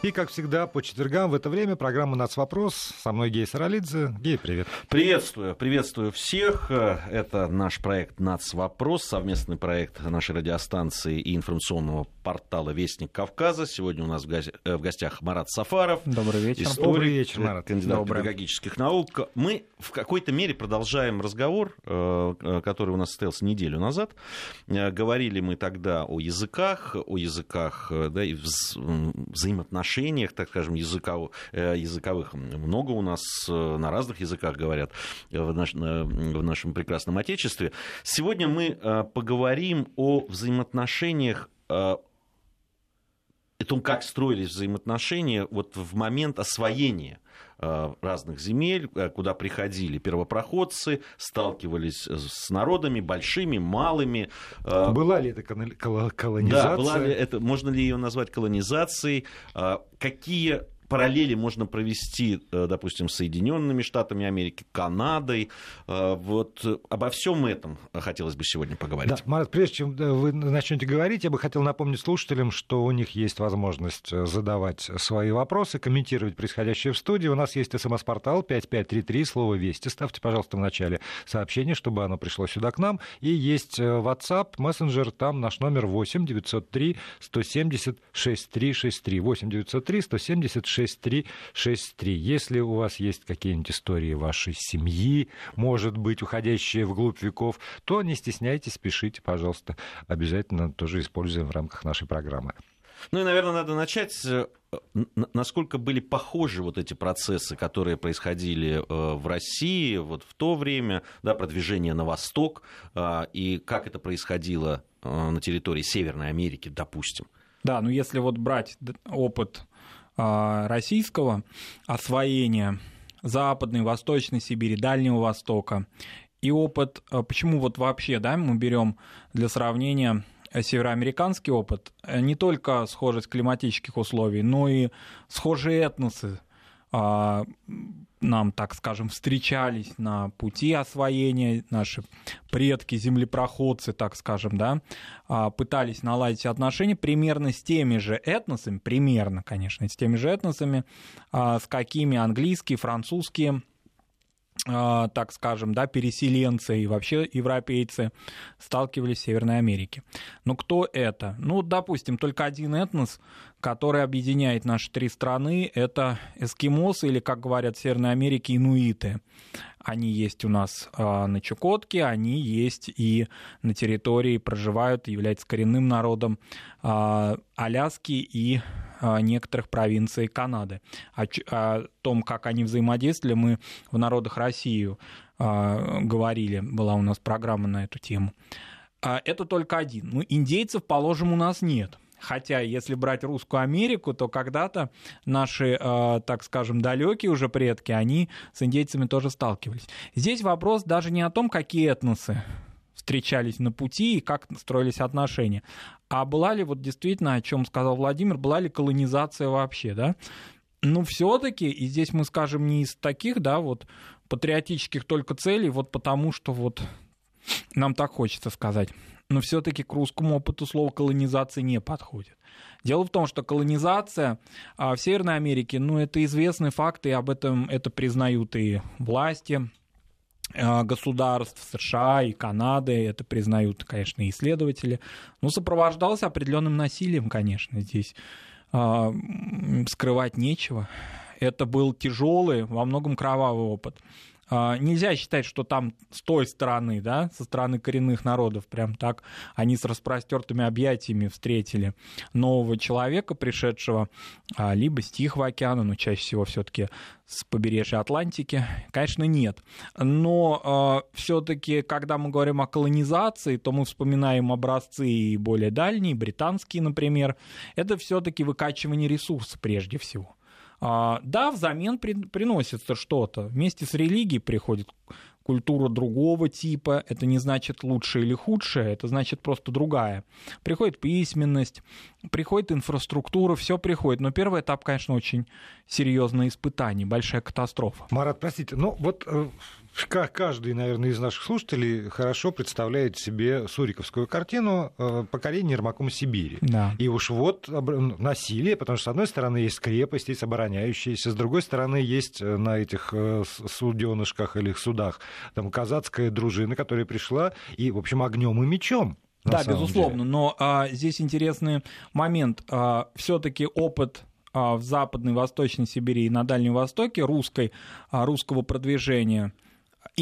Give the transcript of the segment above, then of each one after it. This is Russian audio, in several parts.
И, как всегда, по четвергам в это время программа «Нацвопрос». Со мной Гей Саралидзе. Гей, привет. Приветствую, приветствую всех. Это наш проект «Нацвопрос», совместный проект нашей радиостанции и информационного портала «Вестник Кавказа». Сегодня у нас в э, гостях Марат Сафаров. Добрый вечер. Историк, Добрый вечер, Марат. Кандидат Добрый. педагогических наук. Мы в какой-то мере продолжаем разговор, э, э, который у нас состоялся неделю назад. Говорили мы тогда о языках, о языках да, и взаимоотношениях, так скажем, языков, языковых. Много у нас на разных языках говорят в, наш, в нашем прекрасном Отечестве. Сегодня мы поговорим о взаимоотношениях о том, как строились взаимоотношения вот в момент освоения э, разных земель, э, куда приходили первопроходцы, сталкивались с народами большими, малыми. Э, была ли это колонизация? Да, была ли это, можно ли ее назвать колонизацией? Какие параллели можно провести, э, допустим, с Соединенными Штатами Америки, Канадой. Э, вот обо всем этом хотелось бы сегодня поговорить. Да, Марат, прежде чем э, вы начнете говорить, я бы хотел напомнить слушателям, что у них есть возможность задавать свои вопросы, комментировать происходящее в студии. У нас есть смс-портал 5533, слово «Вести». Ставьте, пожалуйста, в начале сообщение, чтобы оно пришло сюда к нам. И есть WhatsApp, мессенджер, там наш номер 8 903 170 6363. 8 903 170 6363. Если у вас есть какие-нибудь истории вашей семьи, может быть, уходящие вглубь веков, то не стесняйтесь, пишите, пожалуйста. Обязательно тоже используем в рамках нашей программы. Ну и, наверное, надо начать э, насколько были похожи вот эти процессы, которые происходили э, в России вот в то время, да, продвижение на восток, э, и как это происходило на территории Северной Америки, допустим. Да, ну если вот брать опыт а, российского освоения Западной, Восточной Сибири, Дальнего Востока. И опыт, а, почему вот вообще, да, мы берем для сравнения североамериканский опыт, э, не только схожесть климатических условий, но и схожие этносы, а, нам, так скажем, встречались на пути освоения, наши предки, землепроходцы, так скажем, да, а, пытались наладить отношения примерно с теми же этносами, примерно, конечно, с теми же этносами, а, с какими английские, французские а, так скажем, да, переселенцы и вообще европейцы сталкивались в Северной Америке. Но кто это? Ну, допустим, только один этнос, который объединяет наши три страны, это эскимосы или, как говорят в Северной Америке, инуиты. Они есть у нас а, на Чукотке, они есть и на территории проживают, являются коренным народом а, Аляски и а, некоторых провинций Канады. О, о том, как они взаимодействовали, мы в «Народах России» говорили, была у нас программа на эту тему. Это только один. Ну, индейцев, положим, у нас нет – Хотя, если брать русскую Америку, то когда-то наши, э, так скажем, далекие уже предки, они с индейцами тоже сталкивались. Здесь вопрос даже не о том, какие этносы встречались на пути и как строились отношения. А была ли вот действительно, о чем сказал Владимир, была ли колонизация вообще, да? Ну, все-таки, и здесь мы скажем не из таких, да, вот патриотических только целей, вот потому что вот нам так хочется сказать но все-таки к русскому опыту слово колонизация не подходит. Дело в том, что колонизация а, в Северной Америке, ну, это известный факт, и об этом это признают и власти государств США и Канады, это признают, конечно, исследователи, но сопровождался определенным насилием, конечно, здесь а, скрывать нечего. Это был тяжелый, во многом кровавый опыт. А, нельзя считать, что там с той стороны, да, со стороны коренных народов, прям так они с распростертыми объятиями встретили нового человека, пришедшего а, либо с Тихого океана, но чаще всего все-таки с побережья Атлантики, конечно, нет. Но э, а, все-таки, когда мы говорим о колонизации, то мы вспоминаем образцы и более дальние, британские, например. Это все-таки выкачивание ресурсов прежде всего. А, да, взамен при, приносится что-то. Вместе с религией приходит культура другого типа. Это не значит лучше или худшее, это значит просто другая. Приходит письменность, приходит инфраструктура, все приходит. Но первый этап, конечно, очень серьезное испытание, большая катастрофа. Марат, простите, ну вот э, Каждый, наверное, из наших слушателей хорошо представляет себе суриковскую картину э, покорения Ермаком Сибири. Да. И уж вот насилие, потому что, с одной стороны, есть крепость, есть обороняющиеся, с другой стороны, есть э, на этих э, суденышках или судах там казацкая дружина, которая пришла и, в общем, огнем и мечом да, безусловно. Деле. Но а, здесь интересный момент. А, все-таки опыт а, в Западной, Восточной Сибири и на Дальнем Востоке русской, а, русского продвижения –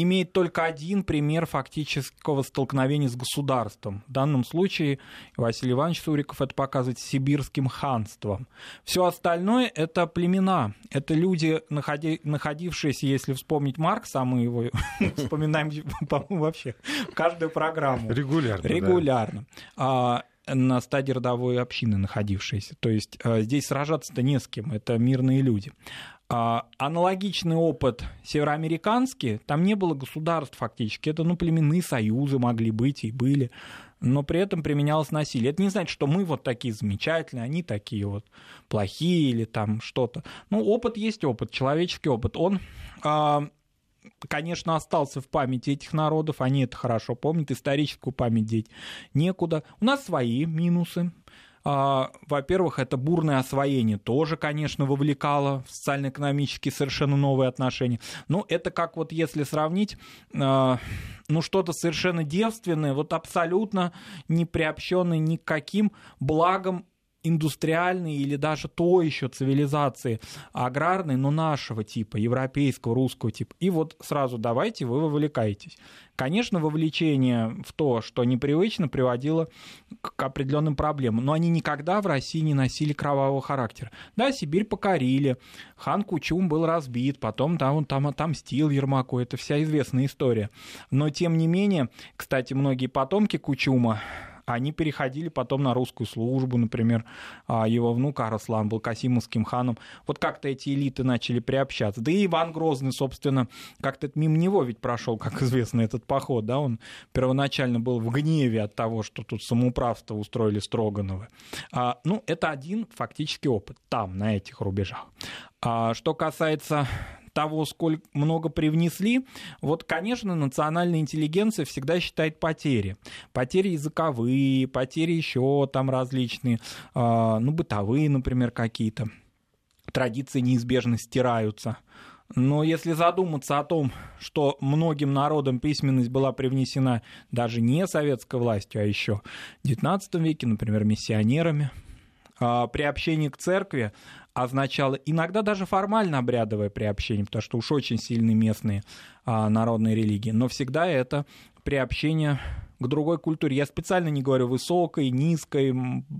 имеет только один пример фактического столкновения с государством. В данном случае Василий Иванович Суриков это показывает сибирским ханством. Все остальное это племена, это люди, находи, находившиеся, если вспомнить Маркса, а мы его вспоминаем, по-моему, вообще каждую программу. Регулярно. Регулярно. А, на стадии родовой общины находившиеся. То есть а, здесь сражаться-то не с кем, это мирные люди. А, аналогичный опыт североамериканский, там не было государств фактически, это ну, племенные союзы могли быть и были, но при этом применялось насилие. Это не значит, что мы вот такие замечательные, они такие вот плохие или там что-то. Ну, опыт есть опыт, человеческий опыт. Он а, конечно, остался в памяти этих народов, они это хорошо помнят, историческую память деть некуда. У нас свои минусы, а, во-первых, это бурное освоение тоже, конечно, вовлекало в социально-экономические совершенно новые отношения. Ну, это как вот если сравнить, а, ну, что-то совершенно девственное, вот абсолютно не приобщенное ни к каким благам индустриальной или даже то еще цивилизации аграрной, но нашего типа, европейского, русского типа. И вот сразу давайте вы вовлекаетесь. Конечно, вовлечение в то, что непривычно, приводило к определенным проблемам, но они никогда в России не носили кровавого характера. Да, Сибирь покорили, хан Кучум был разбит, потом там он там отомстил Ермаку, это вся известная история. Но, тем не менее, кстати, многие потомки Кучума они переходили потом на русскую службу, например, а, его внук Араслан был Касимовским ханом. Вот как-то эти элиты начали приобщаться. Да и Иван Грозный, собственно, как-то мимо него ведь прошел, как известно, этот поход, да, он первоначально был в гневе от того, что тут самоуправство устроили Строгановы. А, ну, это один фактический опыт там, на этих рубежах. А, что касается того, сколько много привнесли, вот, конечно, национальная интеллигенция всегда считает потери. Потери языковые, потери еще там различные, а, ну, бытовые, например, какие-то. Традиции неизбежно стираются. Но если задуматься о том, что многим народам письменность была привнесена даже не советской властью, а еще в XIX веке, например, миссионерами, приобщение к церкви означало иногда даже формально обрядовое приобщение, потому что уж очень сильные местные а, народные религии, но всегда это приобщение к другой культуре. Я специально не говорю высокой, низкой,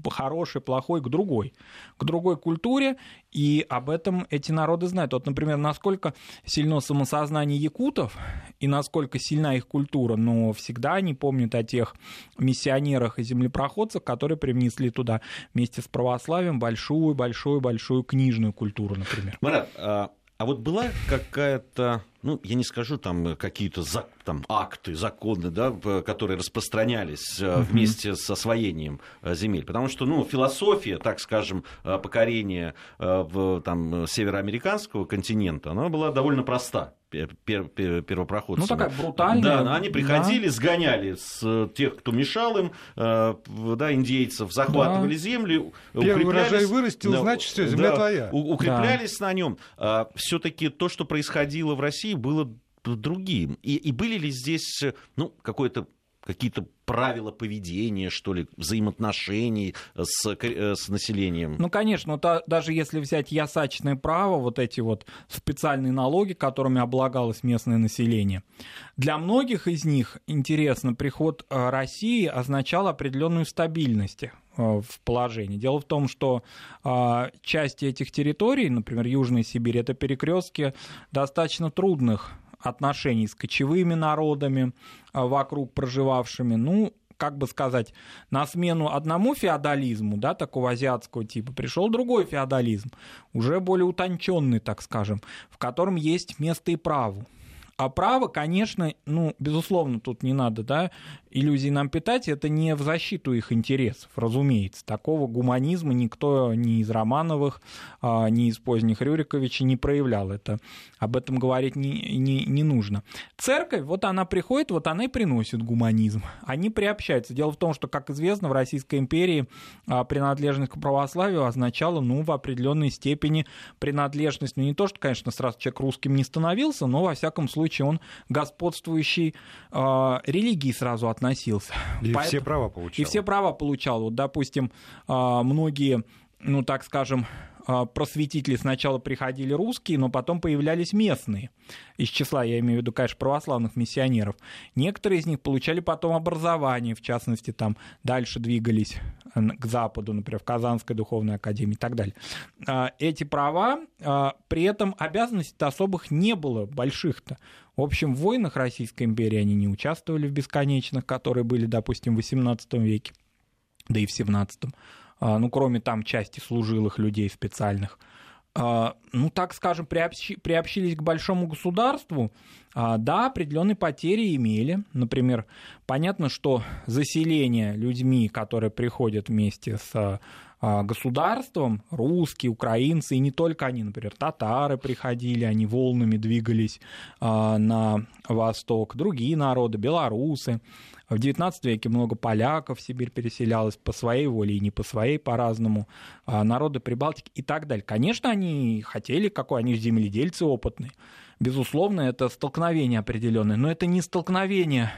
хорошей, плохой, к другой. К другой культуре, и об этом эти народы знают. Вот, например, насколько сильно самосознание якутов и насколько сильна их культура, но всегда они помнят о тех миссионерах и землепроходцах, которые привнесли туда вместе с православием большую-большую-большую книжную культуру, например. Марат, а, вот была какая-то ну, я не скажу там какие-то там, акты, законы, да, которые распространялись uh-huh. вместе с освоением э, земель. Потому что, ну, философия, так скажем, э, покорения в, там, североамериканского континента, она была довольно проста первопроходцев. Ну, такая брутальная. Да, они приходили, да. сгоняли с тех, кто мешал им, да, индейцев, захватывали да. земли, Первый урожай вырастил, да, значит, все, земля да, твоя. Укреплялись да. на нем. А, Все-таки то, что происходило в России, было другим. И, и были ли здесь ну, какое-то какие-то правила поведения, что ли, взаимоотношений с, э, с населением? Ну, конечно, то, даже если взять ясачное право, вот эти вот специальные налоги, которыми облагалось местное население, для многих из них, интересно, приход э, России означал определенную стабильность э, в положении. Дело в том, что э, части этих территорий, например, Южная Сибирь, это перекрестки достаточно трудных отношений с кочевыми народами, а, вокруг проживавшими, ну, как бы сказать, на смену одному феодализму, да, такого азиатского типа, пришел другой феодализм, уже более утонченный, так скажем, в котором есть место и праву. А право, конечно, ну, безусловно, тут не надо, да, иллюзий нам питать, это не в защиту их интересов, разумеется. Такого гуманизма никто ни из Романовых, а, ни из поздних Рюриковича не проявлял. Это, об этом говорить не, не, не нужно. Церковь, вот она приходит, вот она и приносит гуманизм. Они приобщаются. Дело в том, что, как известно, в Российской империи а, принадлежность к православию означала, ну, в определенной степени принадлежность, ну, не то, что, конечно, сразу человек русским не становился, но, во всяком случае, он господствующей э, религии сразу относился. И Поэтому... все права получал. И все права получал. Вот, допустим, э, многие, ну, так скажем, а, просветители сначала приходили русские, но потом появлялись местные. Из числа, я имею в виду, конечно, православных миссионеров. Некоторые из них получали потом образование, в частности, там дальше двигались э, к западу, например, в Казанской духовной академии и так далее. А, эти права, а, при этом обязанностей особых не было больших-то. В общем, в войнах Российской империи они не участвовали в бесконечных, которые были, допустим, в XVIII веке, да и в XVII. А, ну, кроме там части служилых людей специальных, а, ну, так скажем, приобщи, приобщились к большому государству, а, да, определенные потери имели. Например, понятно, что заселение людьми, которые приходят вместе с государством, русские, украинцы, и не только они, например, татары приходили, они волнами двигались на восток, другие народы, белорусы, в XIX веке много поляков в Сибирь переселялось по своей воле и не по своей, по-разному. А народы Прибалтики и так далее. Конечно, они хотели, какой они земледельцы опытные. Безусловно, это столкновение определенное, но это не столкновение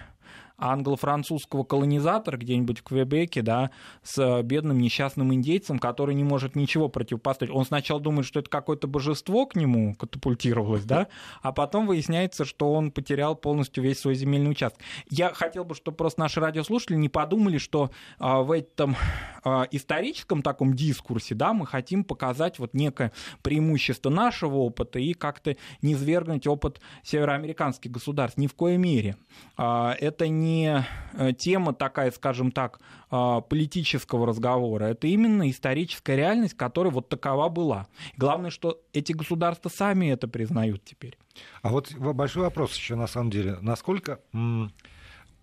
англо-французского колонизатора где-нибудь в Квебеке, да, с бедным несчастным индейцем, который не может ничего противопоставить. Он сначала думает, что это какое-то божество к нему катапультировалось, да, а потом выясняется, что он потерял полностью весь свой земельный участок. Я хотел бы, чтобы просто наши радиослушатели не подумали, что а, в этом а, историческом таком дискурсе, да, мы хотим показать вот некое преимущество нашего опыта и как-то не свергнуть опыт североамериканских государств. Ни в коей мере. А, это не э, тема такая, скажем так, а, политического разговора. Это именно историческая реальность, которая вот такова была. Главное, что эти государства сами это признают теперь. А вот большой вопрос еще на самом деле. Насколько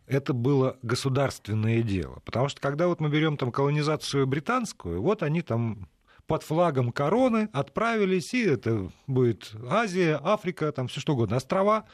это было государственное дело. Потому что когда вот мы берем там колонизацию британскую, вот они там под флагом короны отправились, и это будет Азия, Африка, там все что угодно, острова.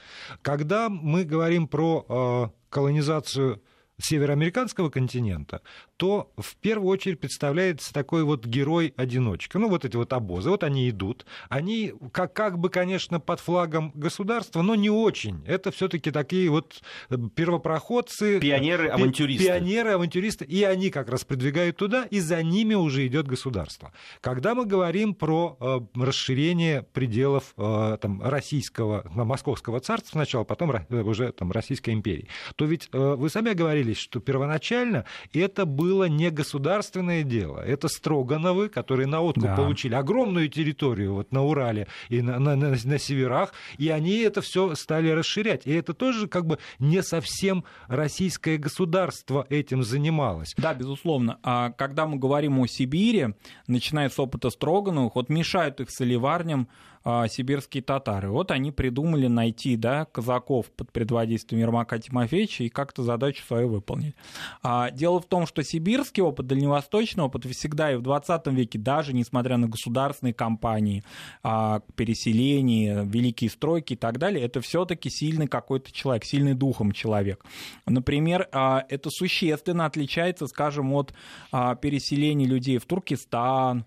Когда мы говорим про э, колонизацию североамериканского континента, то в первую очередь представляется такой вот герой-одиночка. Ну, вот эти вот обозы, вот они идут. Они как, как бы, конечно, под флагом государства, но не очень. Это все таки такие вот э, первопроходцы. Пионеры-авантюристы. Пионеры-авантюристы. И они как раз продвигают туда, и за ними уже идет государство. Когда мы говорим про э, расширение пределов э, там, российского, московского царства сначала, потом э, уже там, Российской империи, то ведь э, вы сами говорили, что первоначально это было было не государственное дело. Это Строгановы, которые на откуп да. получили огромную территорию вот на Урале и на, на, на, на северах, и они это все стали расширять. И это тоже как бы не совсем российское государство этим занималось. Да, безусловно. А когда мы говорим о Сибири, начиная с опыта Строгановых, вот мешают их соливарням а, сибирские татары. Вот они придумали найти да, казаков под предводительством Ермака Тимофеевича и как-то задачу свою выполнить. А, дело в том, что сибирский опыт, дальневосточный опыт всегда и в 20 веке, даже несмотря на государственные кампании, а, переселение, великие стройки и так далее, это все-таки сильный какой-то человек, сильный духом человек. Например, а, это существенно отличается, скажем, от а, переселения людей в Туркестан,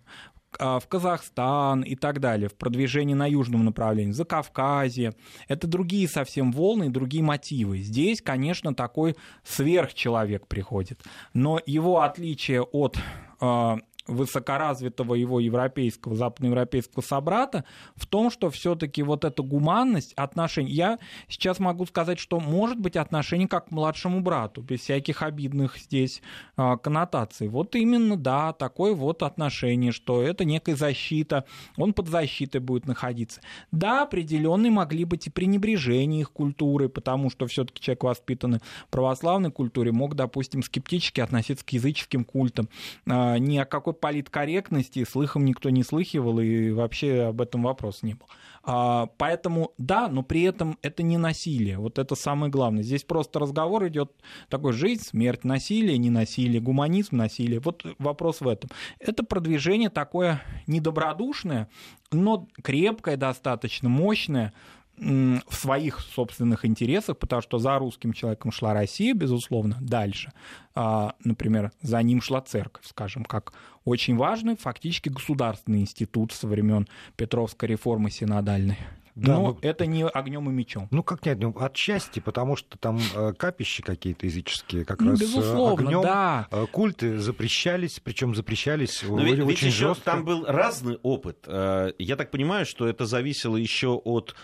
в Казахстан и так далее, в продвижении на южном направлении, за Кавказе. Это другие совсем волны, другие мотивы. Здесь, конечно, такой сверхчеловек приходит. Но его отличие от а, высокоразвитого его европейского, западноевропейского собрата в том, что все-таки вот эта гуманность отношений, я сейчас могу сказать, что может быть отношение как к младшему брату, без всяких обидных здесь а, коннотаций. Вот именно, да, такое вот отношение, что это некая защита, он под защитой будет находиться. Да, определенные могли быть и пренебрежение их культуры, потому что все-таки человек, воспитанный в православной культуре, мог, допустим, скептически относиться к языческим культам, а, ни о какой политкорректности слыхом никто не слыхивал, и вообще об этом вопрос не был. А, поэтому да, но при этом это не насилие. Вот это самое главное. Здесь просто разговор идет такой жизнь, смерть, насилие, не насилие, гуманизм, насилие. Вот вопрос в этом. Это продвижение такое недобродушное, но крепкое достаточно, мощное, в своих собственных интересах, потому что за русским человеком шла Россия, безусловно, дальше. А, например, за ним шла церковь, скажем, как очень важный фактически государственный институт со времен Петровской реформы синодальной. Да, но ну, это не огнем и мечом. Ну, как не огнем? Отчасти, потому что там э, капищи какие-то языческие, как ну, раз э, безусловно, огнем. Да. Э, культы запрещались, причем запрещались но ведь, очень ведь жестко. Там был разный опыт. Я так понимаю, что это зависело еще от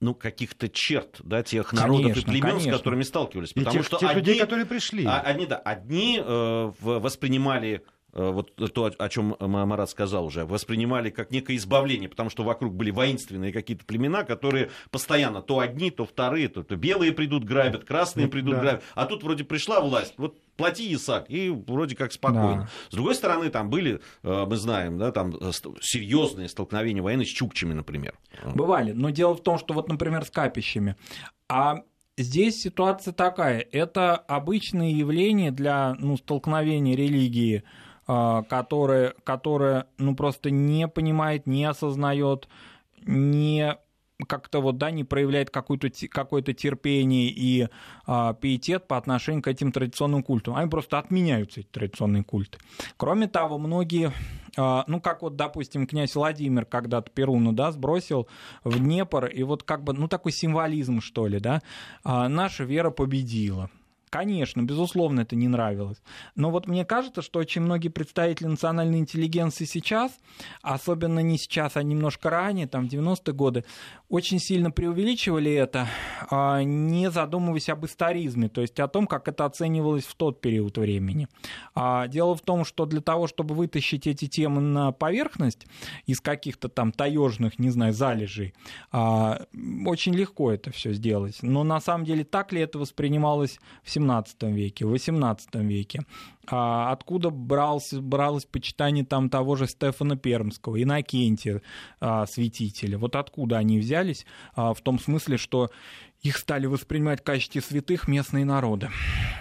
ну, каких-то черт, да, тех народов конечно, и племен, конечно. с которыми сталкивались. Потому и тех, что тех одни, людей, которые пришли. А, они, да, одни э, воспринимали вот то, о чем Марат сказал уже, воспринимали как некое избавление, потому что вокруг были воинственные какие-то племена, которые постоянно то одни, то вторые, то, то белые придут грабят, красные придут да. грабят, а тут вроде пришла власть, вот плати, Исаак, и вроде как спокойно. Да. С другой стороны, там были, э, мы знаем, да, там э, серьезные столкновения военные с чукчами, например. Бывали, но дело в том, что вот, например, с капищами, а Здесь ситуация такая. Это обычное явление для ну, столкновения религии которая, которая ну, просто не понимает, не осознает, не как-то вот, да, не проявляет какое-то какое терпение и а, пиетет по отношению к этим традиционным культам. Они просто отменяются, эти традиционные культы. Кроме того, многие, а, ну, как вот, допустим, князь Владимир когда-то Перуну, да, сбросил в Днепр, и вот как бы, ну, такой символизм, что ли, да, а, наша вера победила. Конечно, безусловно, это не нравилось. Но вот мне кажется, что очень многие представители национальной интеллигенции сейчас, особенно не сейчас, а немножко ранее, там, в 90-е годы, очень сильно преувеличивали это, а, не задумываясь об историзме, то есть о том, как это оценивалось в тот период времени. А, дело в том, что для того, чтобы вытащить эти темы на поверхность из каких-то там таежных, не знаю, залежей, а, очень легко это все сделать. Но на самом деле так ли это воспринималось в 17 веке, в 18 веке. А откуда брался, бралось почитание там того же Стефана Пермского, Иннокентия, а, святителя? Вот откуда они взялись? А, в том смысле, что их стали воспринимать в качестве святых местные народы.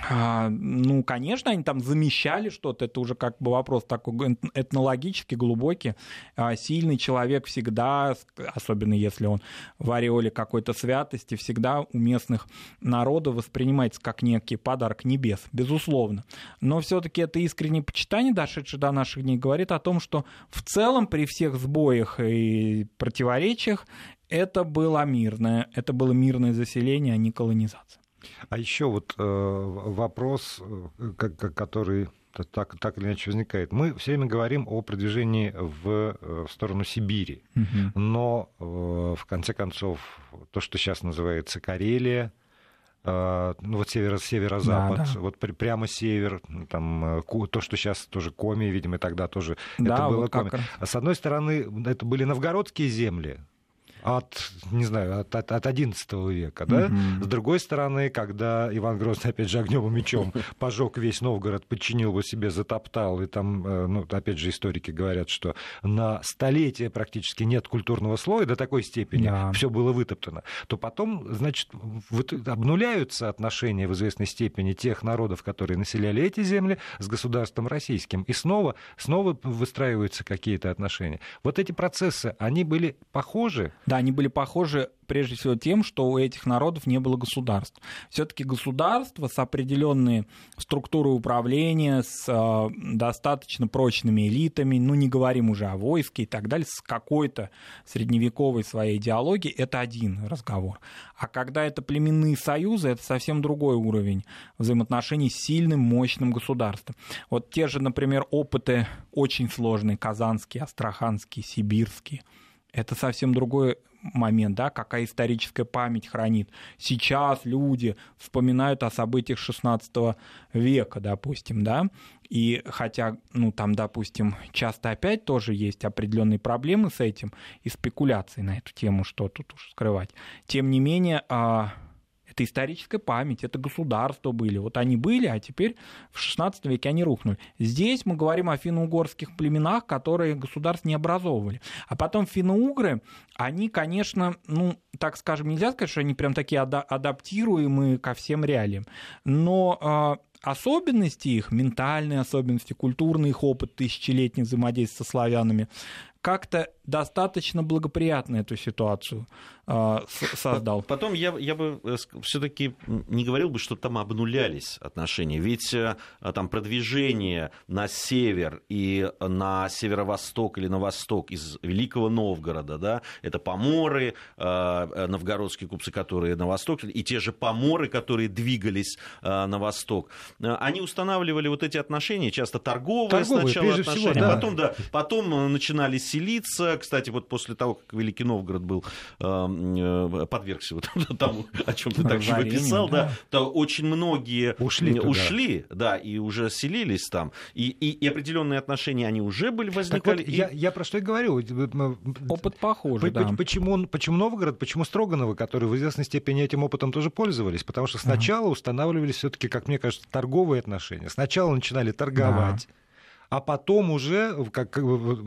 А, ну, конечно, они там замещали что-то, это уже как бы вопрос такой этнологический, глубокий. А, сильный человек всегда, особенно если он в ореоле какой-то святости, всегда у местных народов воспринимается как некий подарок небес, безусловно. Но все-таки это искреннее почитание, дошедшее до наших дней, говорит о том, что в целом при всех сбоях и противоречиях это было мирное, это было мирное заселение, а не колонизация. А еще вот э, вопрос, э, который так, так или иначе возникает. Мы все время говорим о продвижении в, э, в сторону Сибири, угу. но в конце концов то, что сейчас называется Карелия, ну вот северо, северо-запад, да, да. вот при, прямо север, там то, что сейчас тоже Коми, видимо, тогда тоже да, это было вот Коми. А с одной стороны, это были новгородские земли, от, не знаю, от, от, от 11 века, да? Угу. С другой стороны, когда Иван Грозный, опять же, огнем и мечом пожег весь Новгород, подчинил его себе, затоптал, и там, э, ну, опять же, историки говорят, что на столетие практически нет культурного слоя до такой степени, да. все было вытоптано, то потом, значит, вот обнуляются отношения в известной степени тех народов, которые населяли эти земли, с государством российским, и снова, снова выстраиваются какие-то отношения. Вот эти процессы, они были похожи да, они были похожи прежде всего тем, что у этих народов не было государств. Все-таки государство с определенной структурой управления, с э, достаточно прочными элитами, ну не говорим уже о войске и так далее, с какой-то средневековой своей идеологией, это один разговор. А когда это племенные союзы, это совсем другой уровень взаимоотношений с сильным, мощным государством. Вот те же, например, опыты очень сложные, казанские, астраханские, сибирские – это совсем другой момент, да, какая историческая память хранит. Сейчас люди вспоминают о событиях XVI века, допустим, да, и хотя, ну, там, допустим, часто опять тоже есть определенные проблемы с этим и спекуляции на эту тему, что тут уж скрывать. Тем не менее, а, Это историческая память, это государства были. Вот они были, а теперь в XVI веке они рухнули. Здесь мы говорим о финно-угорских племенах, которые государств не образовывали. А потом финно-угры, они, конечно, ну, так скажем, нельзя сказать, что они прям такие адаптируемые ко всем реалиям. Но а, особенности их, ментальные особенности, культурный их опыт тысячелетний взаимодействия со славянами, как-то достаточно благоприятно эту ситуацию создал. Потом я, я бы э, все-таки не говорил бы, что там обнулялись отношения. Ведь э, там продвижение на север и на северо-восток или на восток из Великого Новгорода, да, это поморы, э, новгородские купцы, которые на восток, и те же поморы, которые двигались э, на восток, э, они устанавливали вот эти отношения, часто торговые, торговые сначала отношения, всего, да. потом, да, потом начинались селиться. Кстати, вот после того, как Великий Новгород был э, подвергся вот тому, о чем ты так живописал, да, то очень многие ушли, ушли да, и уже селились там. И, и, и определенные отношения, они уже были, возникали. вот, и... я, я про что и говорю. Опыт похожий, да. Почему, почему Новгород, почему Строгановы, которые в известной степени этим опытом тоже пользовались? Потому что сначала uh-huh. устанавливались все-таки, как мне кажется, торговые отношения. Сначала начинали торговать. Uh-huh а потом уже как,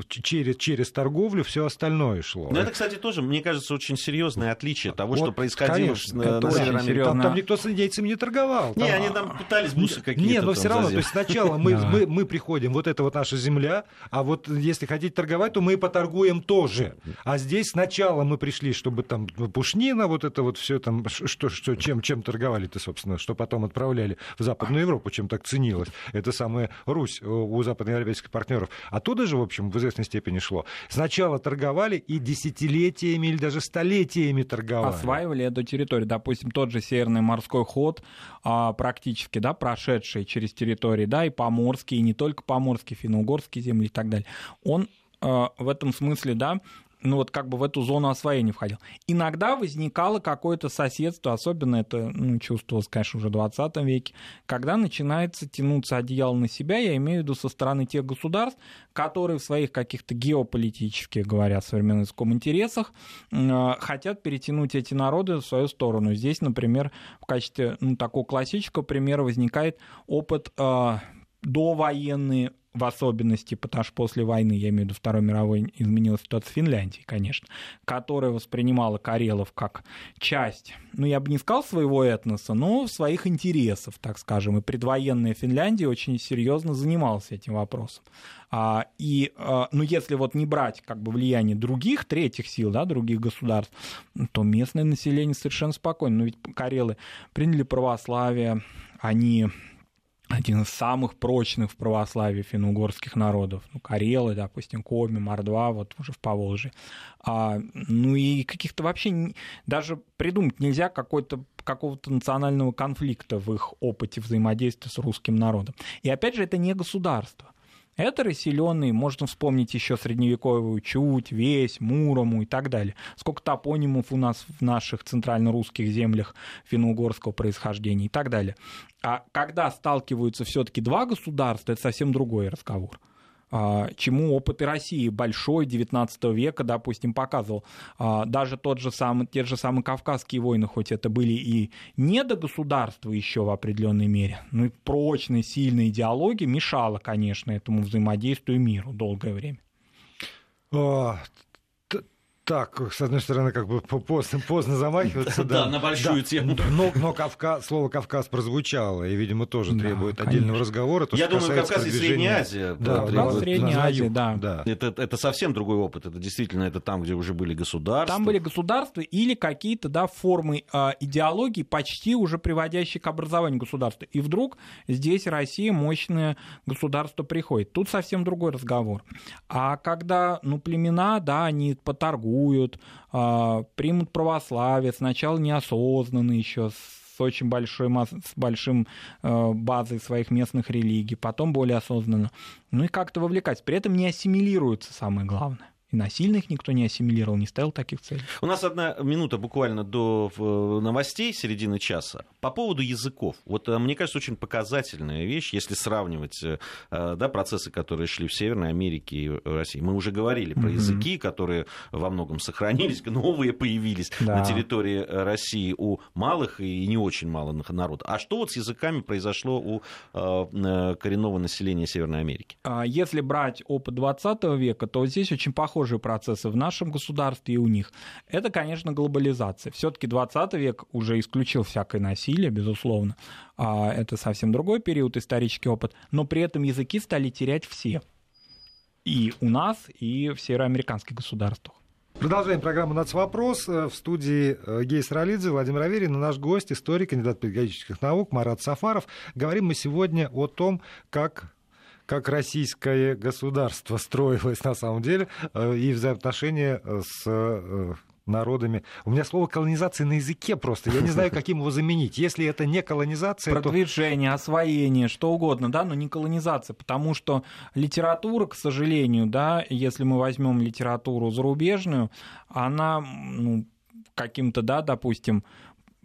через, через торговлю все остальное шло. Ну, это, кстати, тоже, мне кажется, очень серьезное отличие того, вот, что происходило конечно, на Севере там, там никто с индейцами не торговал. Не, они там пытались бусы какие-то. Не, но все равно, то есть сначала мы, мы, мы приходим, вот это вот наша земля, а вот если хотите торговать, то мы и поторгуем тоже. А здесь сначала мы пришли, чтобы там пушнина, вот это вот все там, что, что, чем, чем торговали-то, собственно, что потом отправляли в Западную Европу, чем так ценилось. Это самая Русь у Западной европейских партнеров. Оттуда же, в общем, в известной степени шло. Сначала торговали и десятилетиями или даже столетиями торговали. Осваивали эту территорию. Допустим, тот же Северный морской ход, а, практически, да, прошедший через территории, да, и поморские, и не только поморские, финно-угорские земли и так далее. Он а, в этом смысле, да, ну вот как бы в эту зону освоения входил. Иногда возникало какое-то соседство, особенно это ну, чувствовалось, конечно, уже в 20 веке, когда начинается тянуться одеяло на себя, я имею в виду со стороны тех государств, которые в своих каких-то геополитических, говоря современным языком, интересах э, хотят перетянуть эти народы в свою сторону. Здесь, например, в качестве ну, такого классического примера возникает опыт э, довоенный в особенности, потому что после войны, я имею в виду Второй мировой, изменилась ситуация в Финляндии, конечно, которая воспринимала карелов как часть, ну, я бы не сказал своего этноса, но своих интересов, так скажем, и предвоенная Финляндия очень серьезно занималась этим вопросом. А, и, а, ну, если вот не брать как бы влияние других, третьих сил, да, других государств, то местное население совершенно спокойно. Но ведь карелы приняли православие, они один из самых прочных в православии финно-угорских народов. Ну, Карелы, допустим, Коми, Мордва, вот уже в Поволжье. А, ну и каких-то вообще даже придумать нельзя какой-то какого-то национального конфликта в их опыте взаимодействия с русским народом. И опять же, это не государство. Это расселенные, можно вспомнить еще средневековую Чуть, Весь, Мурому и так далее. Сколько топонимов у нас в наших центрально-русских землях финно-угорского происхождения и так далее. А когда сталкиваются все-таки два государства, это совсем другой разговор. А, чему опыт и России большой XIX века, допустим, показывал. А, даже тот же самый, те же самые Кавказские войны, хоть это были и не до государства еще в определенной мере, но и прочная, сильная идеология мешала, конечно, этому взаимодействию миру долгое время. Так, с одной стороны, как бы поздно, поздно замахиваться. Да, на большую тему. Но, но Кавказ, слово Кавказ прозвучало, и, видимо, тоже требует отдельного разговора. Я думаю, Кавказ и Средняя Азия. Да, Средняя Азия, да. Это совсем другой опыт. Это действительно это там, где уже были государства. Там были государства или какие-то да, формы а, идеологии, почти уже приводящие к образованию государства. И вдруг здесь Россия, мощное государство приходит. Тут совсем другой разговор. А когда ну, племена, да, они по торгу критикуют, а, примут православие, сначала неосознанно еще, с очень большой, с большим а, базой своих местных религий, потом более осознанно. Ну и как-то вовлекать. При этом не ассимилируются, самое главное. И насильно их никто не ассимилировал, не ставил таких целей. У нас одна минута буквально до новостей середины часа. По поводу языков. Вот э, мне кажется, очень показательная вещь, если сравнивать э, э, да, процессы, которые шли в Северной Америке и России. Мы уже говорили про языки, которые во многом сохранились, новые появились да. на территории России у малых и не очень малых народов. А что вот с языками произошло у коренного населения Северной Америки? А если брать опыт 20 века, то здесь очень похоже похожие процессы в нашем государстве и у них. Это, конечно, глобализация. Все-таки 20 век уже исключил всякое насилие, безусловно. А это совсем другой период, исторический опыт. Но при этом языки стали терять все. И у нас, и в североамериканских государствах. Продолжаем программу «Нацвопрос». В студии э, Гейс Ролидзе, Владимир Аверин и наш гость, историк, кандидат педагогических наук Марат Сафаров. Говорим мы сегодня о том, как как российское государство строилось на самом деле, э, и взаимоотношения с э, народами. У меня слово колонизация на языке просто. Я не знаю, каким его заменить. Если это не колонизация, Продвижение, то... освоение, что угодно, да, но не колонизация, потому что литература, к сожалению, да, если мы возьмем литературу зарубежную, она ну, каким-то, да, допустим,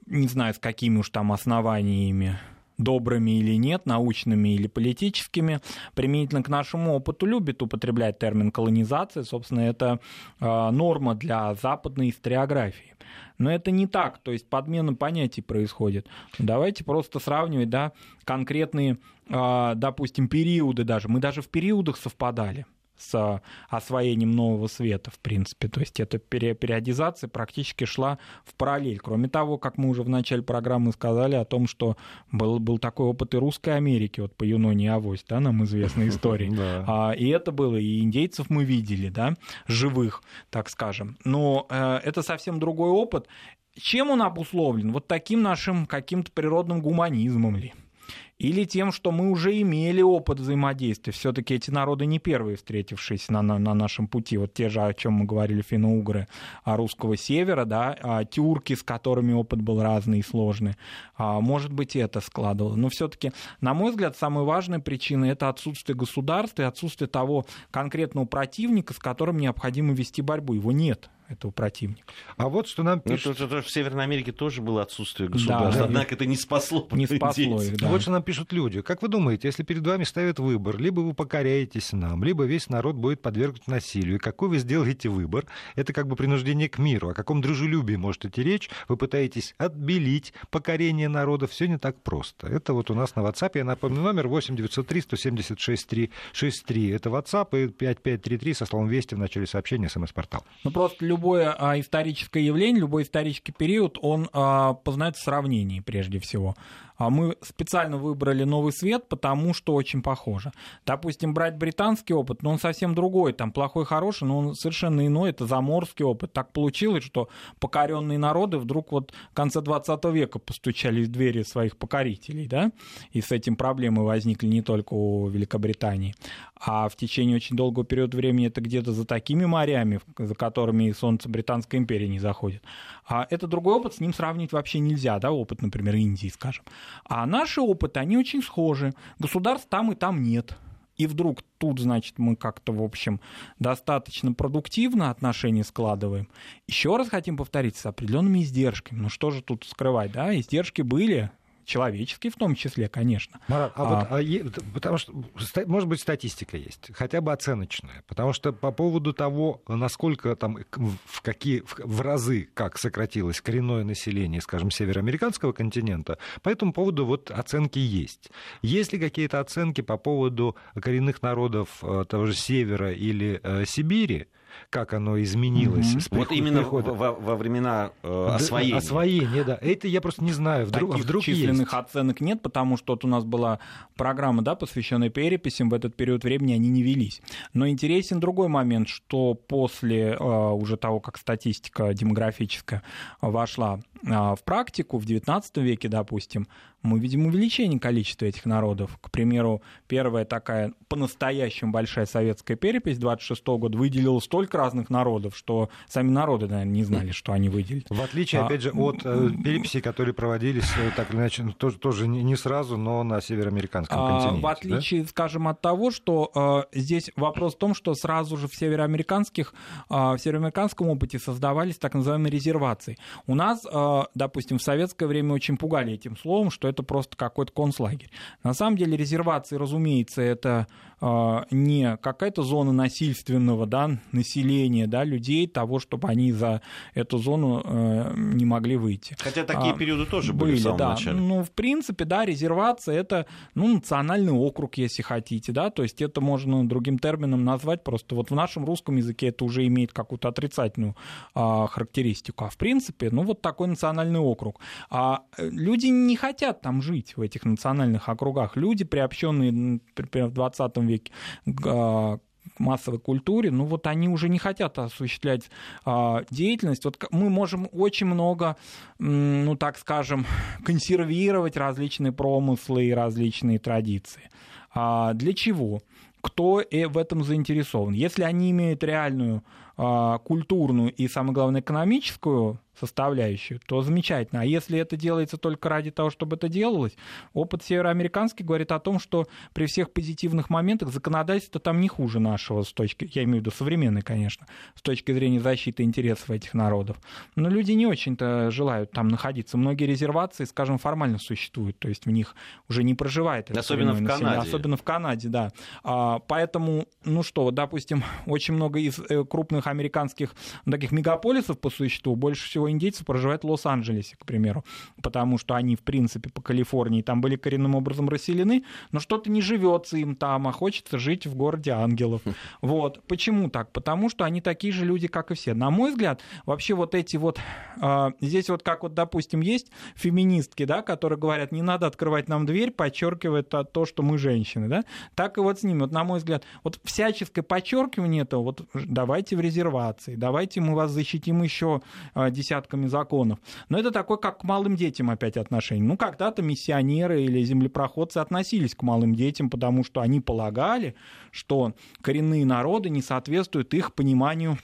не знаю, с какими уж там основаниями, добрыми или нет, научными или политическими, применительно к нашему опыту любит употреблять термин колонизация. Собственно, это э, норма для западной историографии. Но это не так, то есть подмена понятий происходит. Давайте просто сравнивать да, конкретные, э, допустим, периоды даже. Мы даже в периодах совпадали с освоением нового света, в принципе. То есть эта периодизация практически шла в параллель. Кроме того, как мы уже в начале программы сказали о том, что был, был такой опыт и Русской Америки, вот по Юноне и Авось, да, нам известная история. А, и это было, и индейцев мы видели, да, живых, так скажем. Но э, это совсем другой опыт. Чем он обусловлен? Вот таким нашим каким-то природным гуманизмом ли? Или тем, что мы уже имели опыт взаимодействия. Все-таки эти народы не первые, встретившиеся на, на, на нашем пути. Вот те же, о чем мы говорили, финно-угры а русского севера, да, а тюрки, с которыми опыт был разный и сложный. А, может быть, это складывало. Но все-таки, на мой взгляд, самая важная причина это отсутствие государства и отсутствие того конкретного противника, с которым необходимо вести борьбу. Его нет этого противника. А вот что нам ну, пишут... Это, это, в Северной Америке тоже было отсутствие государства, да, однако это не спасло. Не спасло их, да. Вот что нам пишут люди. Как вы думаете, если перед вами ставят выбор, либо вы покоряетесь нам, либо весь народ будет подвергнут насилию, какой вы сделаете выбор? Это как бы принуждение к миру. О каком дружелюбии может идти речь? Вы пытаетесь отбелить покорение народа. Все не так просто. Это вот у нас на WhatsApp. Я напомню, номер 8 903 176 363. Это WhatsApp и 5533 со словом «Вести» в начале сообщения СМС-портал. Ну, просто любое а, историческое явление, любой исторический период, он а, познается в сравнении прежде всего. А мы специально выбрали новый свет, потому что очень похоже. Допустим, брать британский опыт, но он совсем другой, там плохой, хороший, но он совершенно иной, это заморский опыт. Так получилось, что покоренные народы вдруг вот в конце 20 века постучали в двери своих покорителей, да, и с этим проблемы возникли не только у Великобритании, а в течение очень долгого периода времени это где-то за такими морями, за которыми солнце Британской империи не заходит. А это другой опыт, с ним сравнить вообще нельзя, да, опыт, например, Индии, скажем. А наши опыты, они очень схожи. Государств там и там нет. И вдруг тут, значит, мы как-то, в общем, достаточно продуктивно отношения складываем. Еще раз хотим повторить, с определенными издержками. Ну что же тут скрывать, да? Издержки были, человеческий в том числе, конечно. Марат, а, а... Вот, а, потому что, может быть, статистика есть, хотя бы оценочная, потому что по поводу того, насколько там, в какие, в разы, как сократилось коренное население, скажем, североамериканского континента, по этому поводу вот оценки есть. Есть ли какие-то оценки по поводу коренных народов э, того же севера или э, Сибири, как оно изменилось. Mm-hmm. С приход, вот именно прихода. во, во времена э, освоения. Освоения, да. Это я просто не знаю. Вдруг, Таких вдруг численных есть. оценок нет, потому что вот у нас была программа, да, посвященная переписям. В этот период времени они не велись. Но интересен другой момент, что после э, уже того, как статистика демографическая вошла э, в практику в XIX веке, допустим, мы видим увеличение количества этих народов. К примеру, первая такая по-настоящему большая советская перепись 26 года выделила столько разных народов, что сами народы, наверное, не знали, что они выделили. В отличие, а, опять же, от э, переписей, которые проводились э, так или иначе, ну, тоже, тоже не сразу, но на североамериканском а, континенте. В отличие, да? скажем, от того, что э, здесь вопрос в том, что сразу же в североамериканских, э, в североамериканском опыте создавались так называемые резервации. У нас, э, допустим, в советское время очень пугали этим словом, что это просто какой-то концлагерь. На самом деле резервации, разумеется, это э, не какая-то зона насильственного да, населения, да, людей, того, чтобы они за эту зону э, не могли выйти. Хотя такие а, периоды тоже были, были в самом да. начале. Ну, в принципе, да, резервация это ну, национальный округ, если хотите, да, то есть это можно другим термином назвать, просто вот в нашем русском языке это уже имеет какую-то отрицательную а, характеристику. А в принципе, ну, вот такой национальный округ. А э, люди не хотят там жить, в этих национальных округах. Люди, приобщенные, например, в 20 веке а, массовой культуре, ну вот они уже не хотят осуществлять а, деятельность. Вот мы можем очень много, ну так скажем, консервировать различные промыслы и различные традиции. А, для чего? Кто в этом заинтересован? Если они имеют реальную а, культурную и, самое главное, экономическую составляющую, то замечательно. А если это делается только ради того, чтобы это делалось, опыт североамериканский говорит о том, что при всех позитивных моментах законодательство там не хуже нашего, с точки, я имею в виду современный, конечно, с точки зрения защиты интересов этих народов. Но люди не очень-то желают там находиться. Многие резервации, скажем, формально существуют, то есть в них уже не проживает Особенно в Канаде. Особенно в Канаде, да. А, поэтому, ну что, допустим, очень много из э, крупных американских таких мегаполисов по существу больше всего индейцев проживает в Лос-Анджелесе, к примеру, потому что они, в принципе, по Калифорнии там были коренным образом расселены, но что-то не живется им там, а хочется жить в городе ангелов. Вот. Почему так? Потому что они такие же люди, как и все. На мой взгляд, вообще вот эти вот... Э, здесь вот как вот, допустим, есть феминистки, да, которые говорят, не надо открывать нам дверь, подчеркивает то, что мы женщины, да, так и вот с ними. Вот, на мой взгляд, вот всяческое подчеркивание этого, вот давайте в резервации, давайте мы вас защитим еще э, десяток десятками законов. Но это такое, как к малым детям опять отношение. Ну, когда-то миссионеры или землепроходцы относились к малым детям, потому что они полагали, что коренные народы не соответствуют их пониманию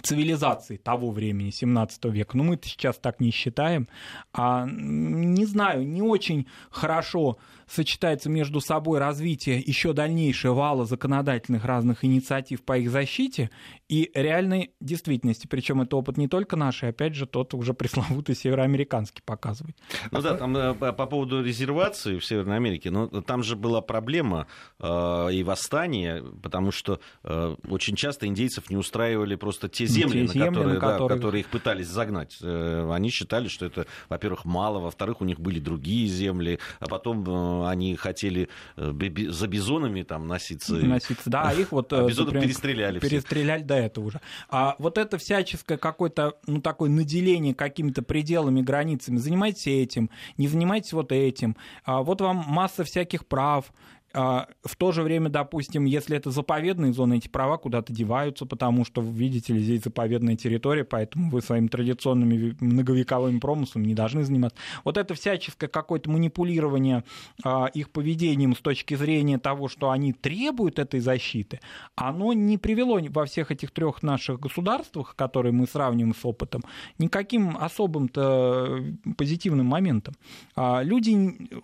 цивилизации того времени, 17 века. Но мы сейчас так не считаем. А, не знаю, не очень хорошо сочетается между собой развитие еще дальнейшего вала законодательных разных инициатив по их защите и реальной действительности. Причем это опыт не только наш, и опять же тот уже пресловутый североамериканский показывает. Ну а да, там э, по поводу резервации в Северной Америке, но ну, там же была проблема э, и восстание, потому что э, очень часто индейцев не устраивали просто те земли, те на, земли которые, на которые... Да, которые их пытались загнать. Э, они считали, что это, во-первых, мало, во-вторых, у них были другие земли, а потом э, они хотели э, за бизонами там носиться. Носиться, да, а их вот... А бизонов например, перестреляли. Перестреляли до этого уже. А вот это всяческое какое-то, ну, такое наделение какими-то пределами, границами, занимайтесь этим, не занимайтесь вот этим, а вот вам масса всяких прав, в то же время, допустим, если это заповедные зоны, эти права куда-то деваются, потому что, видите ли, здесь заповедная территория, поэтому вы своими традиционными многовековыми промыслами не должны заниматься. Вот это всяческое какое-то манипулирование а, их поведением с точки зрения того, что они требуют этой защиты, оно не привело во всех этих трех наших государствах, которые мы сравниваем с опытом, никаким особым-то позитивным моментом. А, люди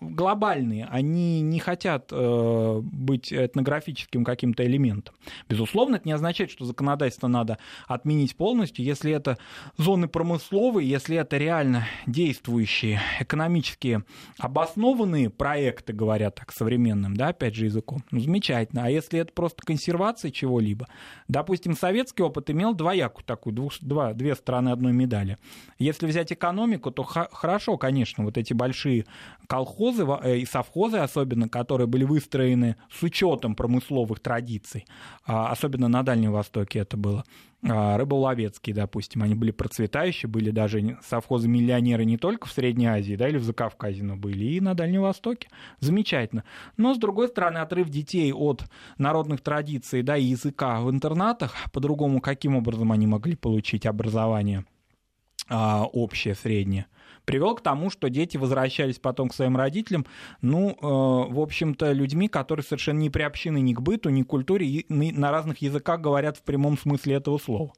глобальные, они не хотят э, Э, быть этнографическим каким-то элементом. Безусловно, это не означает, что законодательство надо отменить полностью, если это зоны промысловые, если это реально действующие, экономически обоснованные проекты, говоря так современным, да, опять же языком, ну, замечательно. А если это просто консервация чего-либо, допустим, советский опыт имел двоякую такую, двух, два, две стороны одной медали. Если взять экономику, то хорошо, конечно, вот эти большие колхозы э, и совхозы особенно, которые были выстроены выстроены с учетом промысловых традиций, а, особенно на Дальнем Востоке это было. А, рыболовецкие, допустим, они были процветающие, были даже совхозы-миллионеры не только в Средней Азии, да, или в Закавказье, но были и на Дальнем Востоке. Замечательно. Но, с другой стороны, отрыв детей от народных традиций, да, и языка в интернатах, по-другому, каким образом они могли получить образование а, общее, среднее – привел к тому, что дети возвращались потом к своим родителям, ну, э, в общем-то, людьми, которые совершенно не приобщены ни к быту, ни к культуре, и на разных языках говорят в прямом смысле этого слова.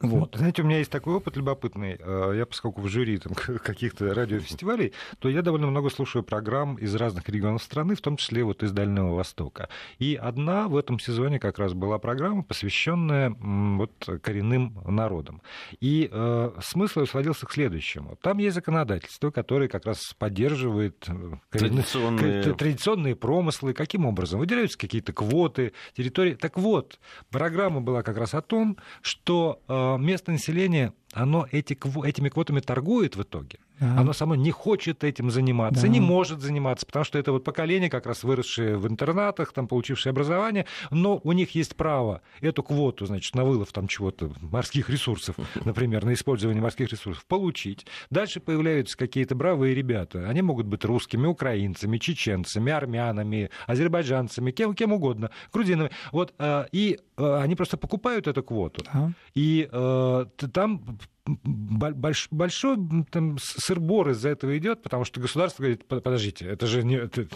Вот. Знаете, у меня есть такой опыт любопытный. Э, я, поскольку в жюри там, каких-то радиофестивалей, то я довольно много слушаю программ из разных регионов страны, в том числе вот из Дальнего Востока. И одна в этом сезоне как раз была программа, посвященная вот, коренным народам. И э, смысл сводился к следующему. Там есть законодательство, которое как раз поддерживает э, коренные, традиционные... традиционные промыслы. Каким образом? Выделяются какие-то квоты, территории. Так вот, программа была как раз о том, что э, место населения оно эти, этими квотами торгует в итоге. Ага. Оно само не хочет этим заниматься, да. не может заниматься, потому что это вот поколение, как раз выросшее в интернатах, там, получившее образование, но у них есть право эту квоту, значит, на вылов там чего-то, морских ресурсов, например, на использование морских ресурсов, получить. Дальше появляются какие-то бравые ребята. Они могут быть русскими, украинцами, чеченцами, армянами, азербайджанцами, кем, кем угодно, грузинами. Вот, э, и э, они просто покупают эту квоту. Да. И э, там больш, большой там, сыр-бор из-за этого идет, потому что государство говорит, подождите, это же не... Это,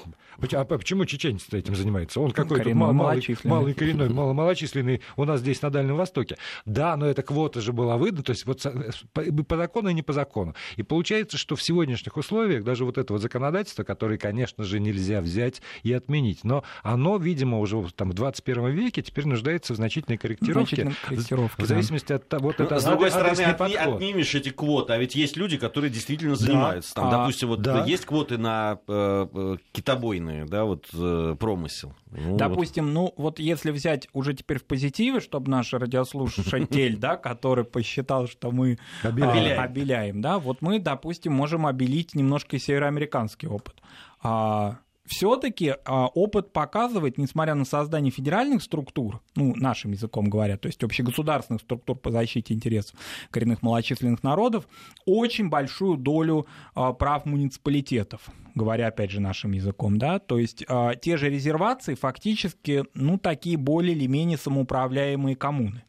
а почему чеченец этим занимается? Он какой-то мал, малый, малый коренной, мало, малочисленный у нас здесь на Дальнем Востоке. Да, но эта квота же была выдана, то есть вот по, по закону и не по закону. И получается, что в сегодняшних условиях даже вот этого законодательства, которое, конечно же, нельзя взять и отменить, но оно, видимо, уже там, в 21 веке теперь нуждается в значительной корректировке. Значительной корректировке в зависимости да. от того, вот ну, это, с другой стороны, отнимешь эти квоты, а ведь есть люди, которые действительно занимаются. Да. Там, а, допустим, вот да. есть квоты на э, э, китобойные, да, вот э, промысел. Ну, допустим, вот. ну вот если взять уже теперь в позитиве, чтобы наш радиослушатель, да, который посчитал, что мы обеляем. обеляем, да, вот мы, допустим, можем обелить немножко североамериканский опыт. Все-таки а, опыт показывает, несмотря на создание федеральных структур, ну, нашим языком говоря, то есть общегосударственных структур по защите интересов коренных малочисленных народов, очень большую долю а, прав муниципалитетов, говоря, опять же, нашим языком, да, то есть а, те же резервации фактически, ну, такие более или менее самоуправляемые коммуны.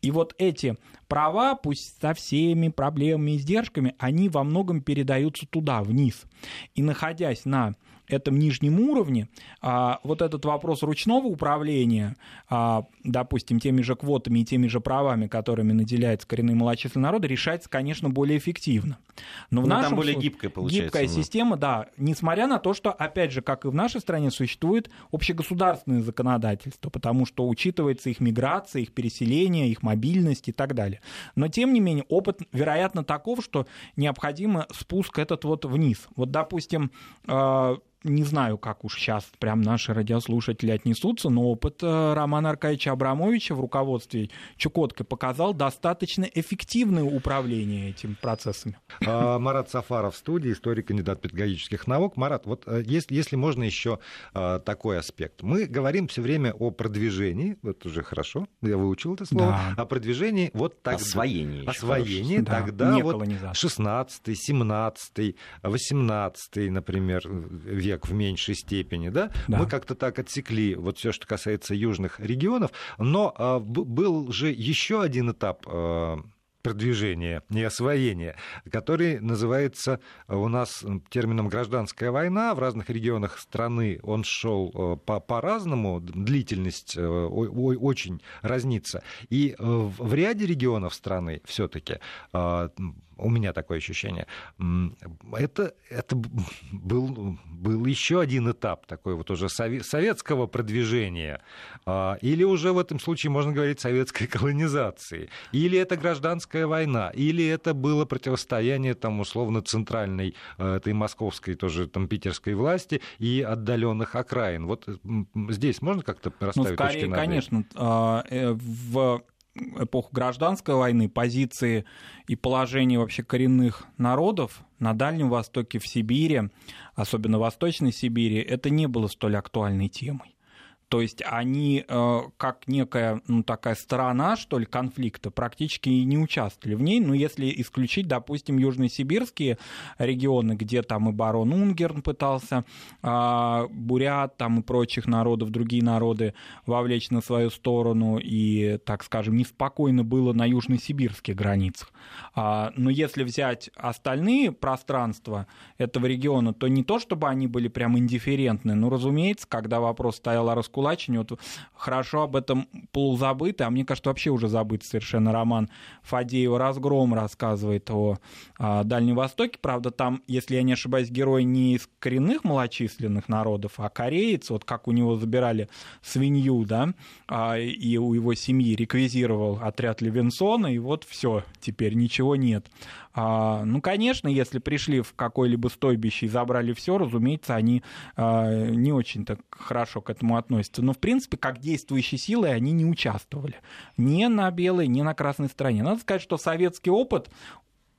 И вот эти права, пусть со всеми проблемами и издержками, они во многом передаются туда, вниз. И находясь на этом нижнем уровне, а, вот этот вопрос ручного управления, а, допустим, теми же квотами и теми же правами, которыми наделяется коренные малочисленные народы, решается, конечно, более эффективно. Но в ну, нашем там более гибкая получается. Гибкая да. система, да, несмотря на то, что, опять же, как и в нашей стране, существует общегосударственное законодательство, потому что учитывается их миграция, их переселение, их мобильность и так далее. Но, тем не менее, опыт, вероятно, таков, что необходимо спуск этот вот вниз. Вот, допустим, а, не знаю, как уж сейчас прям наши радиослушатели отнесутся, но опыт э, Романа Аркадьевича Абрамовича в руководстве Чукоткой показал достаточно эффективное управление этими процессами. А, Марат Сафаров в студии, историк, кандидат педагогических наук. Марат, вот э, если, если можно еще э, такой аспект. Мы говорим все время о продвижении, вот уже хорошо, я выучил это слово, да. о продвижении вот так. Освоении. Освоении, да, тогда вот 16 17 18 например, век в меньшей степени, да? да. Мы как-то так отсекли вот все, что касается южных регионов, но а, был же еще один этап а, продвижения и освоения, который называется у нас термином «гражданская война». В разных регионах страны он шел э, по- по-разному, длительность э, очень разнится. И в ряде регионов страны все-таки у меня такое ощущение. Это, это был, был еще один этап такой вот уже советского продвижения. А, или уже в этом случае можно говорить советской колонизации. Или это гражданская война. Или это было противостояние там условно центральной э, этой московской тоже там питерской власти и отдаленных окраин. Вот здесь можно как-то ну, расставить ну, скорее, точки над конечно. А, э, в эпоху гражданской войны позиции и положение вообще коренных народов на Дальнем Востоке, в Сибири, особенно в Восточной Сибири, это не было столь актуальной темой. То есть они э, как некая ну, такая сторона, что ли, конфликта, практически не участвовали в ней. Но если исключить, допустим, южносибирские регионы, где там и барон Унгерн пытался э, бурят там и прочих народов, другие народы вовлечь на свою сторону, и, так скажем, неспокойно было на южносибирских границах. А, но если взять остальные пространства этого региона, то не то, чтобы они были прям индифферентны, но, разумеется, когда вопрос стоял о раскулачивании, раскулачивания. Вот хорошо об этом полузабыто, а мне кажется, вообще уже забыт совершенно роман Фадеева «Разгром» рассказывает о, о Дальнем Востоке. Правда, там, если я не ошибаюсь, герой не из коренных малочисленных народов, а кореец, вот как у него забирали свинью, да, а, и у его семьи реквизировал отряд Левинсона, и вот все, теперь ничего нет. А, ну, конечно, если пришли в какое-либо стойбище и забрали все, разумеется, они а, не очень-то хорошо к этому относятся. Но, в принципе, как действующие силы они не участвовали. Ни на белой, ни на красной стороне. Надо сказать, что советский опыт,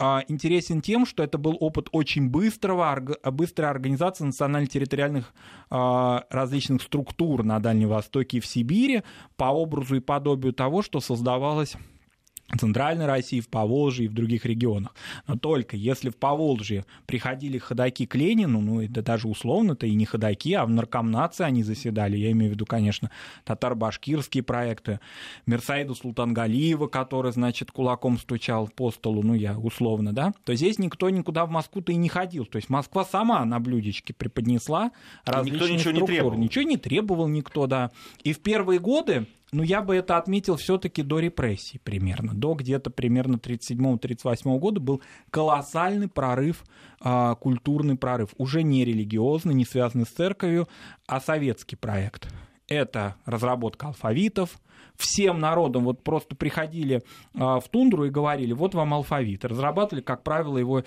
а, интересен тем, что это был опыт очень быстрого, быстрой организации национально-территориальных различных структур на Дальнем Востоке и в Сибири по образу и подобию того, что создавалось Центральной России, в Поволжье и в других регионах. Но только если в Поволжье приходили ходаки к Ленину, ну это даже условно-то и не ходаки, а в наркомнации они заседали, я имею в виду, конечно, татар-башкирские проекты, Мерсаиду Султангалиева, который, значит, кулаком стучал по столу, ну я условно, да, то здесь никто никуда в Москву-то и не ходил. То есть Москва сама на блюдечке преподнесла различные никто ничего структуры. Не требовал. Ничего не требовал никто, да. И в первые годы ну, я бы это отметил все-таки до репрессий примерно. До где-то примерно 37-38 года был колоссальный прорыв, э, культурный прорыв. Уже не религиозный, не связанный с церковью, а советский проект. Это разработка алфавитов, всем народам вот просто приходили в тундру и говорили, вот вам алфавит. Разрабатывали, как правило, его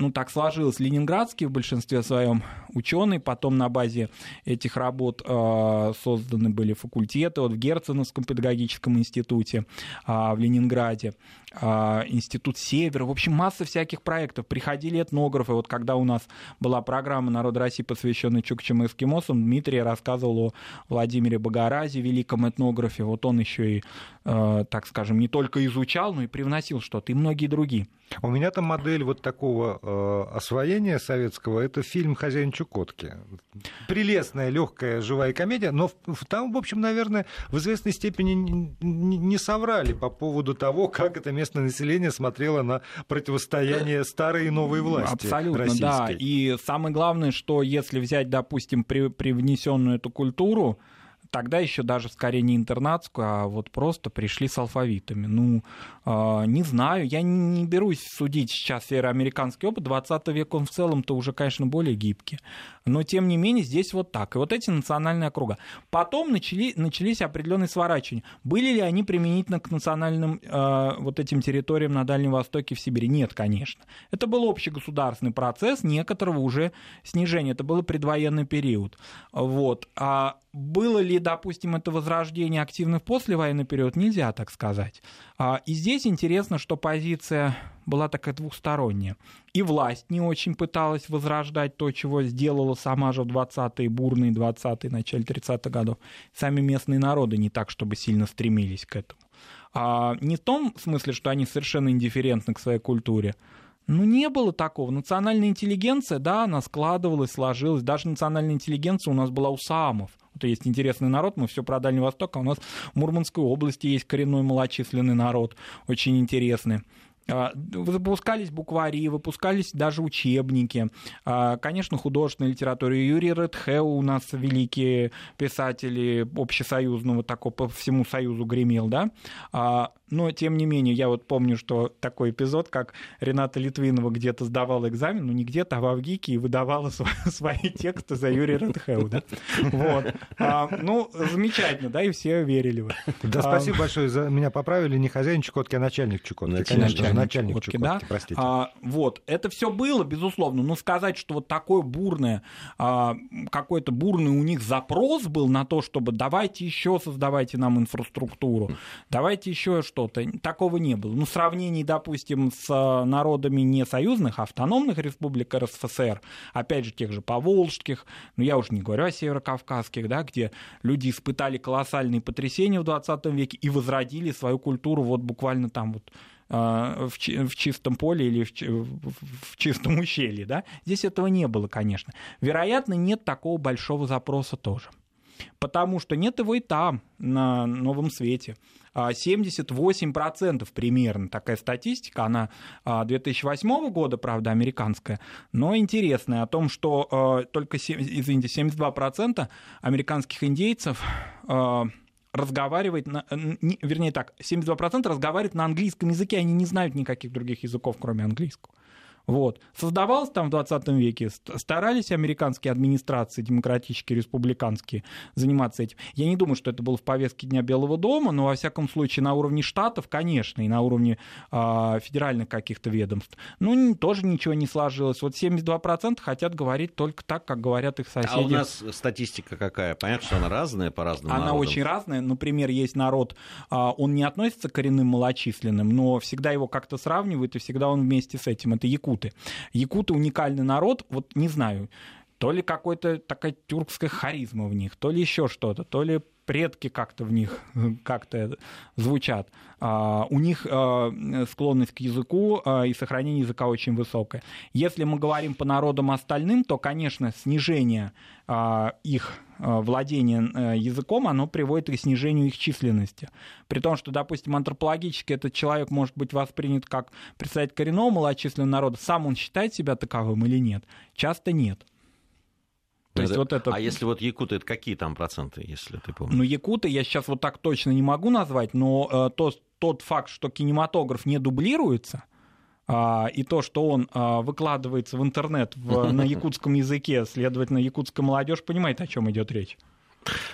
ну, так сложилось, ленинградские в большинстве своем ученые, потом на базе этих работ э, созданы были факультеты, вот в Герценовском педагогическом институте э, в Ленинграде, э, институт Север, в общем, масса всяких проектов. Приходили этнографы, вот когда у нас была программа «Народ России», посвященная чукчам и эскимосам, Дмитрий рассказывал о Владимире Богоразе, великом этнографе, вот он еще и, э, так скажем, не только изучал, но и привносил что-то, и многие другие. У меня там модель вот такого освоения советского, это фильм «Хозяин Чукотки». Прелестная, легкая, живая комедия, но там, в общем, наверное, в известной степени не, не соврали по поводу того, как это местное население смотрело на противостояние старой и новой власти Абсолютно, российской. да. И самое главное, что если взять, допустим, при, привнесенную эту культуру, тогда еще даже скорее не интернатскую, а вот просто пришли с алфавитами. Ну, э, не знаю, я не берусь судить сейчас североамериканский опыт, 20 век он в целом-то уже, конечно, более гибкий. Но, тем не менее, здесь вот так. И вот эти национальные округа. Потом начали, начались определенные сворачивания. Были ли они применительно к национальным э, вот этим территориям на Дальнем Востоке, в Сибири? Нет, конечно. Это был общегосударственный процесс некоторого уже снижения. Это был предвоенный период. Вот. А было ли, допустим, это возрождение активно в послевоенный период, нельзя так сказать. А, и здесь интересно, что позиция была такая двухсторонняя. И власть не очень пыталась возрождать то, чего сделала сама же в 20-е, бурные 20-е, начале 30-х годов. Сами местные народы не так, чтобы сильно стремились к этому. А не в том смысле, что они совершенно индифферентны к своей культуре, ну, не было такого. Национальная интеллигенция, да, она складывалась, сложилась. Даже национальная интеллигенция у нас была у самов. Вот есть интересный народ, мы все про Дальний Восток, а у нас в Мурманской области есть коренной малочисленный народ, очень интересный. А, выпускались буквари, выпускались даже учебники. А, конечно, художественная литература. Юрий Редхеу у нас великие писатели общесоюзного, такого по всему Союзу гремел, да. А, но, тем не менее, я вот помню, что такой эпизод, как Рената Литвинова где-то сдавала экзамен, ну не где-то, а в Авгике, и выдавала свои тексты за Юрия Редхеу, да. Вот. Ну, замечательно, да, и все верили в это. Да, спасибо большое, за меня поправили, не хозяин Чукотки, а начальник Чукотки. Конечно начальник, начальник Чукотки, Чукотки, да. Простите. А, вот, это все было, безусловно, но сказать, что вот такое бурное, а, какой-то бурный у них запрос был на то, чтобы давайте еще создавайте нам инфраструктуру, давайте еще что-то, такого не было. Ну, в сравнении, допустим, с народами не союзных, а автономных республик РСФСР, опять же, тех же поволжских, ну, я уже не говорю о северокавказских, да, где люди испытали колоссальные потрясения в 20 веке и возродили свою культуру вот буквально там вот а, в, в чистом поле или в, в чистом ущелье. Да? Здесь этого не было, конечно. Вероятно, нет такого большого запроса тоже. Потому что нет его и там, на новом свете. 78% а, примерно такая статистика, она 2008 а, года, правда, американская, но интересная, о том, что только, извините, 72% американских индейцев разговаривает, на, вернее так, 72% разговаривают на английском языке, они не знают никаких других языков, кроме английского. Вот. Создавалось там в 20 веке, старались американские администрации, демократические, республиканские, заниматься этим. Я не думаю, что это было в повестке Дня Белого дома, но, во всяком случае, на уровне штатов, конечно, и на уровне э, федеральных каких-то ведомств. Ну, тоже ничего не сложилось. Вот 72% хотят говорить только так, как говорят их соседи. А у нас статистика какая? Понятно, что она разная по разным Она народам. очень разная. Например, есть народ, э, он не относится к коренным малочисленным, но всегда его как-то сравнивают, и всегда он вместе с этим. Это якут якуты. Якуты уникальный народ, вот не знаю, то ли какой-то такая тюркская харизма в них, то ли еще что-то, то ли предки как-то в них как-то звучат. А, у них а, склонность к языку а, и сохранение языка очень высокая. Если мы говорим по народам остальным, то, конечно, снижение их владения языком, оно приводит к снижению их численности. При том, что, допустим, антропологически этот человек может быть воспринят как представитель коренного малочисленного народа, сам он считает себя таковым или нет? Часто нет. То есть вот это... А если вот якуты, это какие там проценты, если ты помнишь? Ну, якуты я сейчас вот так точно не могу назвать, но э, то, тот факт, что кинематограф не дублируется, а, и то, что он а, выкладывается в интернет в, на якутском языке, следовательно, якутская молодежь понимает, о чем идет речь.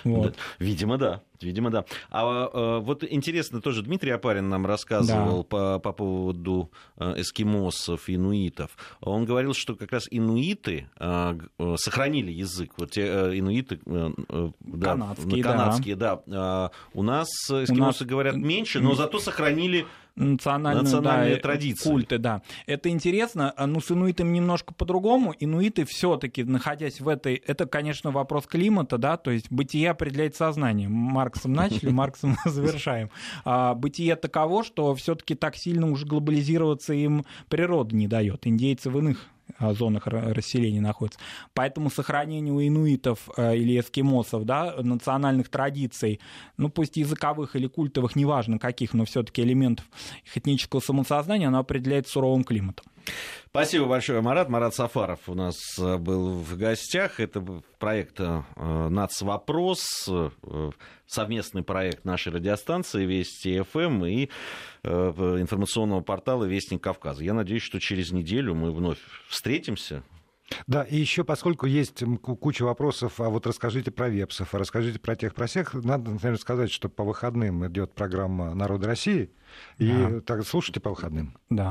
Вот. Видимо, да. Видимо, да. А, а вот интересно, тоже Дмитрий Апарин нам рассказывал да. по, по поводу э, эскимосов, инуитов. Он говорил, что как раз инуиты а, сохранили язык. Вот те э, инуиты... Да, канадские, канадские, да. да. У нас эскимосы У нас... говорят меньше, но зато сохранили национальные, национальные да, традиции. Культы, да. Это интересно. Ну, с инуитами немножко по-другому. Инуиты все-таки, находясь в этой... Это, конечно, вопрос климата, да, то есть бытие определяет сознание. Марксом начали, Марксом завершаем. А бытие таково, что все-таки так сильно уже глобализироваться им природа не дает. Индейцы в иных зонах расселения находятся. Поэтому сохранение у инуитов э, или эскимосов да, национальных традиций, ну пусть языковых или культовых, неважно каких, но все-таки элементов их этнического самосознания, оно определяется суровым климатом. Спасибо большое, Марат. Марат Сафаров у нас э, был в гостях. Это проект э, «Нацвопрос», совместный проект нашей радиостанции «Вести ФМ» и информационного портала «Вестник Кавказа». Я надеюсь, что через неделю мы вновь встретимся да, и еще поскольку есть куча вопросов, а вот расскажите про вепсов, а расскажите про тех, про всех, надо, например, сказать, что по выходным идет программа «Народ России», и да. так слушайте по выходным. Да.